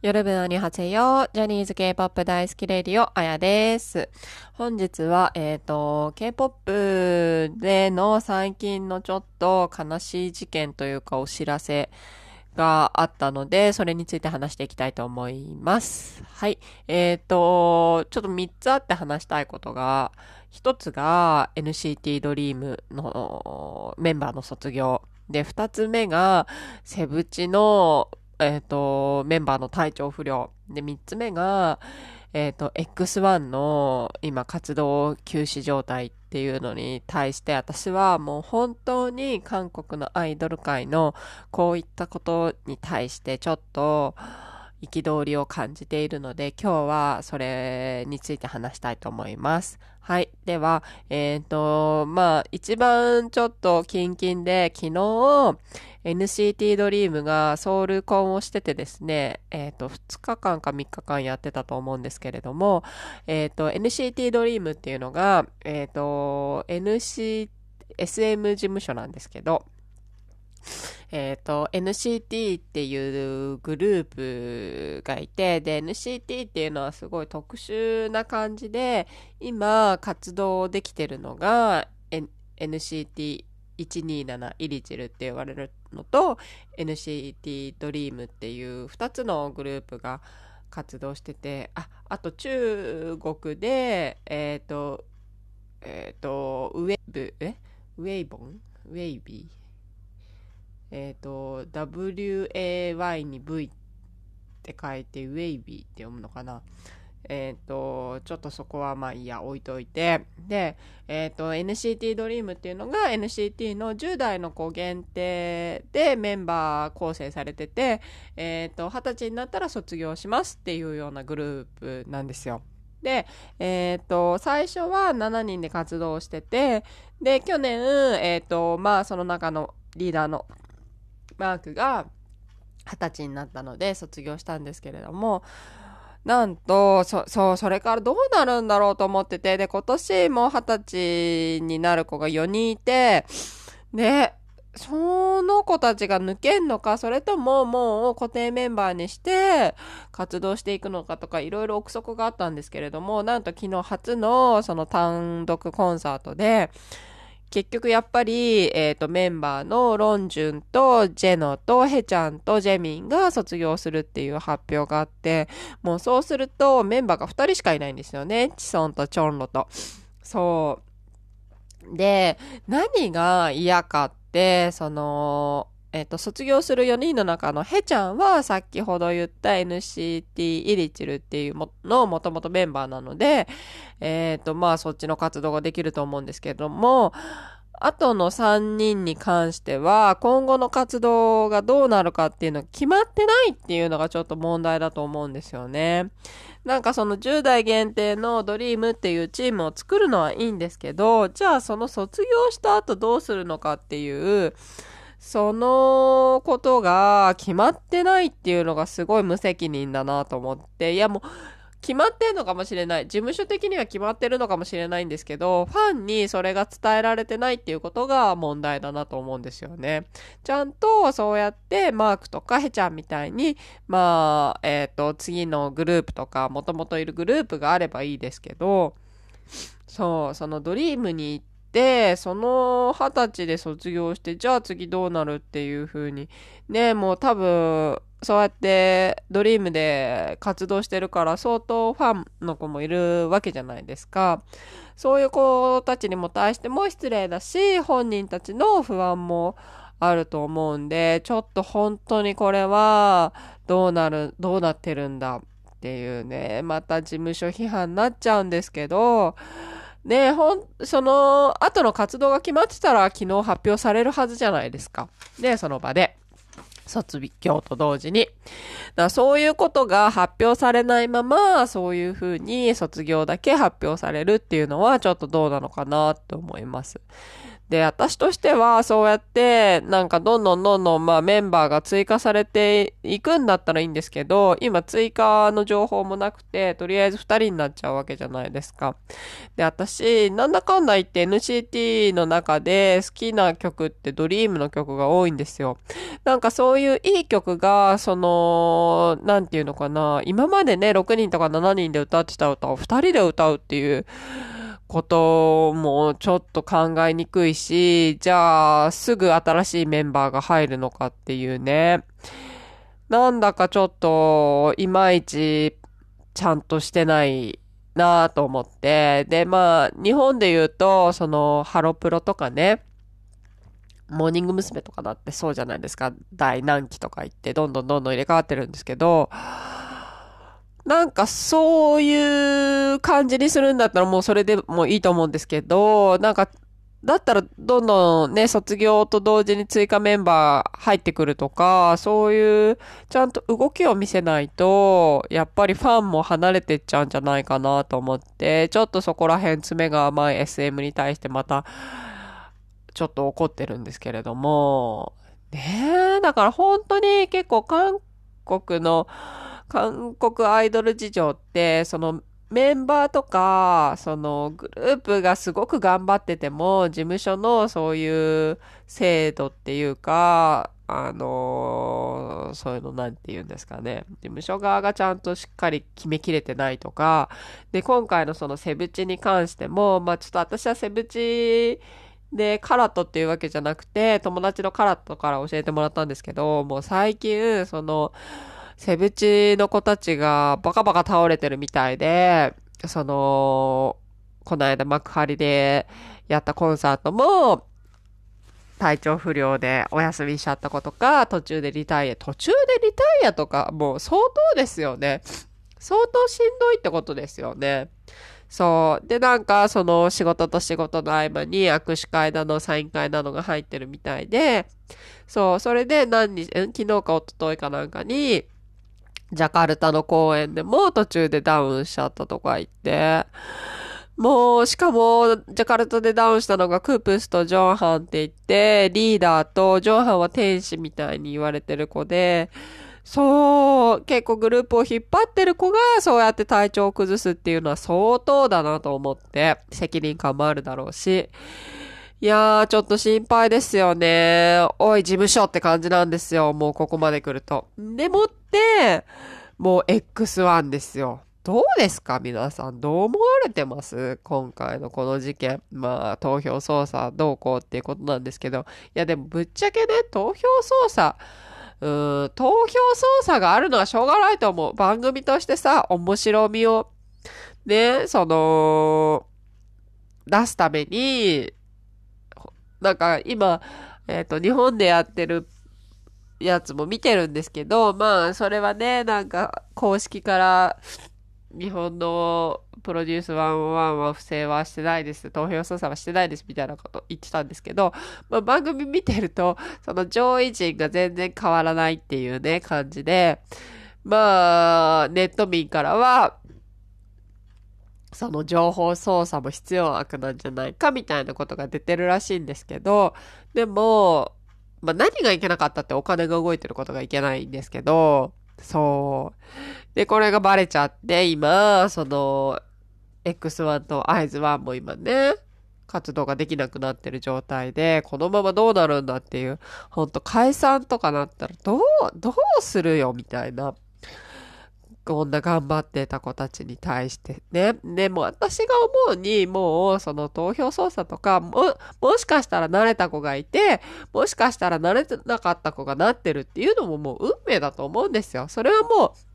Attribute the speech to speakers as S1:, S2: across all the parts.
S1: 夜分にはせよ。ジャニーズ K-POP 大好きレディオ、あやです。本日は、えっ、ー、と、K-POP での最近のちょっと悲しい事件というかお知らせがあったので、それについて話していきたいと思います。はい。えっ、ー、と、ちょっと3つあって話したいことが、1つが NCT ドリームのメンバーの卒業。で、二つ目が、セブチのえっ、ー、と、メンバーの体調不良。で、三つ目が、えっ、ー、と、X1 の今活動休止状態っていうのに対して私はもう本当に韓国のアイドル界のこういったことに対してちょっと憤りを感じているので今日はそれについて話したいと思います。はい。では、えっ、ー、と、まあ、一番ちょっとキンキンで、昨日、NCT ドリームがソウルコンをしててですね、えっ、ー、と、2日間か3日間やってたと思うんですけれども、えっ、ー、と、NCT ドリームっていうのが、えっ、と、NC、SM 事務所なんですけど、えっ、ー、と、NCT っていうグループがいて、で、NCT っていうのはすごい特殊な感じで、今活動できてるのが、NCT、127イリチルって言われるのと、NCT ドリームっていう2つのグループが活動してて、あ、あと中国で、えっ、ー、と、えっ、ー、と、ウェブ、え？ウェイボン？ウェイビー？えっ、ー、と、WAY に V って書いて、ウェイビーって読むのかな。えっ、ー、と、ちょっとそこはまあいいや、置いといて。で、えっ、ー、と、NCT ドリームっていうのが NCT の10代の子限定でメンバー構成されてて、えっ、と、20歳になったら卒業しますっていうようなグループなんですよ。で、えっ、と、最初は7人で活動してて、で、去年、えっ、と、まあ、その中のリーダーのマークが二十歳になったので卒業したんですけれども、なんと、そ、そう、それからどうなるんだろうと思ってて、で、今年も二十歳になる子が4人いて、で、その子たちが抜けんのか、それとももう固定メンバーにして活動していくのかとかいろいろ憶測があったんですけれども、なんと昨日初のその単独コンサートで、結局やっぱり、えっ、ー、と、メンバーのロンジュンとジェノとヘちゃんとジェミンが卒業するっていう発表があって、もうそうするとメンバーが2人しかいないんですよね。チソンとチョンロと。そう。で、何が嫌かって、その、えっ、と、卒業する4人の中のヘちゃんは、さっきほど言った NCT イリチルっていうのもともとメンバーなので、えっ、と、まあ、そっちの活動ができると思うんですけども、あとの3人に関しては、今後の活動がどうなるかっていうのが決まってないっていうのがちょっと問題だと思うんですよね。なんかその10代限定のドリームっていうチームを作るのはいいんですけど、じゃあその卒業した後どうするのかっていう、そのことが決まってないっていうのがすごい無責任だなと思って、いやもう、決まってんのかもしれない。事務所的には決まってるのかもしれないんですけど、ファンにそれが伝えられてないっていうことが問題だなと思うんですよね。ちゃんとそうやってマークとかヘちゃんみたいに、まあ、えっ、ー、と、次のグループとか、もともといるグループがあればいいですけど、そう、そのドリームに行っで、その二十歳で卒業して、じゃあ次どうなるっていう風に。ね、もう多分、そうやってドリームで活動してるから相当ファンの子もいるわけじゃないですか。そういう子たちにも対しても失礼だし、本人たちの不安もあると思うんで、ちょっと本当にこれはどうなる、どうなってるんだっていうね、また事務所批判になっちゃうんですけど、ねほん、その後の活動が決まってたら昨日発表されるはずじゃないですか。で、その場で。卒業と同時に。だそういうことが発表されないまま、そういうふうに卒業だけ発表されるっていうのはちょっとどうなのかなと思います。で、私としてはそうやってなんかどんどんどんどんまあメンバーが追加されていくんだったらいいんですけど、今追加の情報もなくて、とりあえず2人になっちゃうわけじゃないですか。で、私、なんだかんだ言って NCT の中で好きな曲ってドリームの曲が多いんですよ。なんかそういういい曲が、その、なんていうのかな、今までね、6人とか7人で歌ってた歌を2人で歌うっていう、こともちょっと考えにくいし、じゃあすぐ新しいメンバーが入るのかっていうね。なんだかちょっといまいちちゃんとしてないなぁと思って。で、まあ日本で言うと、そのハロプロとかね、モーニング娘。とかだってそうじゃないですか。第何期とか言ってどんどんどんどん入れ替わってるんですけど、なんかそういう感じにするんだったらもうそれでもいいと思うんですけど、なんか、だったらどんどんね、卒業と同時に追加メンバー入ってくるとか、そういうちゃんと動きを見せないと、やっぱりファンも離れてっちゃうんじゃないかなと思って、ちょっとそこら辺詰めが甘い SM に対してまた、ちょっと怒ってるんですけれども、ねえ、だから本当に結構韓国の、韓国アイドル事情って、そのメンバーとか、そのグループがすごく頑張ってても、事務所のそういう制度っていうか、あのー、そういうのなんて言うんですかね。事務所側がちゃんとしっかり決めきれてないとか、で、今回のそのセブチに関しても、まあちょっと私はセブチで、カラットっていうわけじゃなくて、友達のカラットから教えてもらったんですけど、もう最近、その、セブチの子たちがバカバカ倒れてるみたいで、その、この間幕張でやったコンサートも、体調不良でお休みしちゃった子とか、途中でリタイア、途中でリタイアとか、もう相当ですよね。相当しんどいってことですよね。そう。で、なんか、その仕事と仕事の合間に握手会などサイン会などが入ってるみたいで、そう、それで何日、昨日か一昨日かなんかに、ジャカルタの公演でも途中でダウンしちゃったとか言って、もう、しかも、ジャカルタでダウンしたのがクープスとジョンハンって言って、リーダーとジョンハンは天使みたいに言われてる子で、そう、結構グループを引っ張ってる子がそうやって体調を崩すっていうのは相当だなと思って、責任感もあるだろうし、いやー、ちょっと心配ですよね。おい、事務所って感じなんですよ。もうここまで来ると。でもっ、もう X1 ですよ。どうですか？皆さん。どう思われてます？今回のこの事件。まあ、投票操作どうこうっていうことなんですけど。いや、でもぶっちゃけね、投票操作、うーん、投票操作があるのはしょうがないと思う。番組としてさ、面白みを、ね、その、出すために、なんか今、えっ、ー、と、日本でやってるやつも見てるんですけど、まあ、それはね、なんか、公式から、日本のプロデュース101は不正はしてないです。投票操作はしてないです。みたいなこと言ってたんですけど、まあ、番組見てると、その上位陣が全然変わらないっていうね、感じで、まあ、ネット民からは、その情報操作も必要悪なんじゃないかみたいなことが出てるらしいんですけど、でも、まあ、何がいけなかったってお金が動いてることがいけないんですけど、そう。で、これがバレちゃって、今、その、X1 と IZ1 も今ね、活動ができなくなってる状態で、このままどうなるんだっていう、ほんと解散とかなったら、どう、どうするよみたいなこんな頑張ってた子たちに対してね。でも私が思うに、もうその投票操作とか、も、もしかしたら慣れた子がいて、もしかしたら慣れてなかった子がなってるっていうのももう運命だと思うんですよ。それはもう、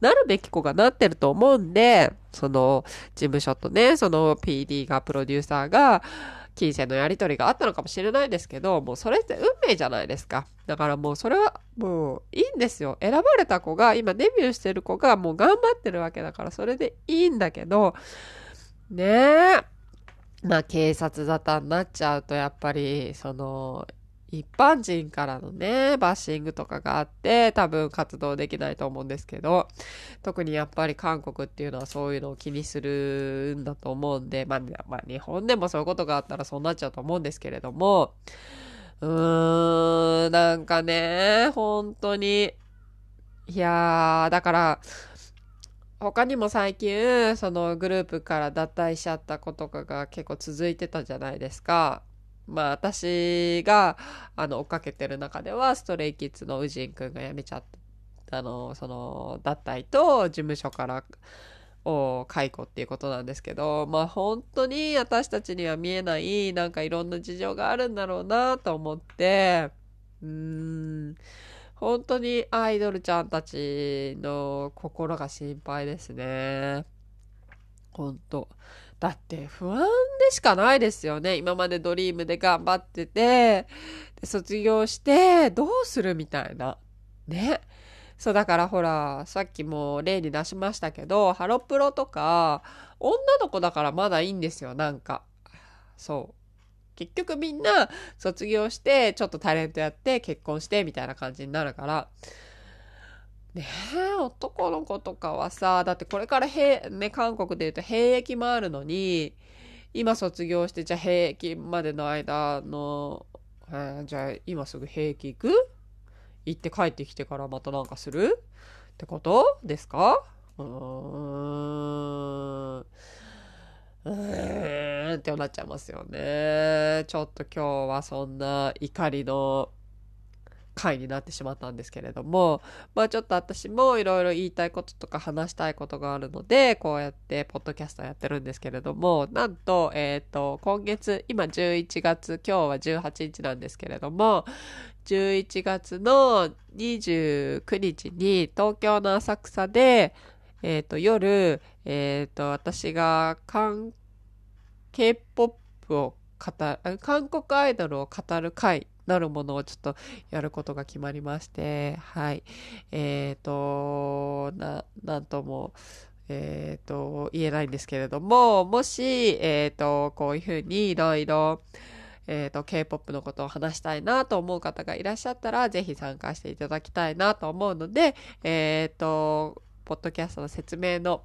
S1: なるべき子がなってると思うんで、その事務所とね、その PD が、プロデューサーが、金銭のやり取りがあったのかもしれないですけど、もうそれって運命じゃないですか。だからもうそれはもういいんですよ。選ばれた子が、今デビューしてる子がもう頑張ってるわけだからそれでいいんだけど、ねえ。まあ警察沙汰になっちゃうとやっぱり、その、一般人からのね、バッシングとかがあって、多分活動できないと思うんですけど、特にやっぱり韓国っていうのはそういうのを気にするんだと思うんで、まあ、まあ、日本でもそういうことがあったらそうなっちゃうと思うんですけれども、うーん、なんかね、本当に、いやー、だから、他にも最近、そのグループから脱退しちゃった子とかが結構続いてたじゃないですか。まあ私があの追っかけてる中ではストレイキッズのウジンくんが辞めちゃったあのその脱退と事務所からを解雇っていうことなんですけどまあ本当に私たちには見えないなんかいろんな事情があるんだろうなと思ってうーん本当にアイドルちゃんたちの心が心配ですね。本当だって不安でしかないですよね。今までドリームで頑張ってて、卒業してどうするみたいな。ね。そうだからほら、さっきも例に出しましたけど、ハロプロとか、女の子だからまだいいんですよ、なんか。そう。結局みんな卒業して、ちょっとタレントやって、結婚してみたいな感じになるから、ねえ、男の子とかはさ、だってこれからへ、ね、韓国で言うと兵役もあるのに、今卒業して、じゃあ兵役までの間の、えー、じゃあ今すぐ兵役行く？行って帰ってきてからまたなんかする？ってこと？ですか？うーん。うーん。ってなっちゃいますよね。ちょっと今日はそんな怒りの回になってしまったんですけれども、まあちょっと私もいろいろ言いたいこととか話したいことがあるので、こうやってポッドキャストやってるんですけれども、なんと、えっ、ー、と、今月、今11月、今日は18日なんですけれども、11月の29日に東京の浅草で、えっ、ー、と、夜、えっ、ー、と、私が韓、K-POP を語る、韓国アイドルを語る会なるものをちょっとやることが決まりまして、はい。えっ、ー、と、な、なんとも、えっ、ー、と、言えないんですけれども、もし、えっ、ー、と、こういうふうにいろいろ、えっ、と、K-POP のことを話したいなと思う方がいらっしゃったら、ぜひ参加していただきたいなと思うので、えっ、と、ポッドキャストの説明の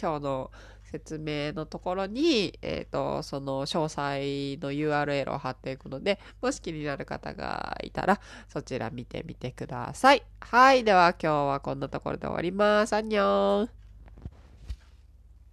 S1: 今日の説明のところに、えっ、ー、と、その詳細の URL を貼っていくので、もし気になる方がいたら、そちら見てみてください。はい。では今日はこんなところで終わります。アンニョン。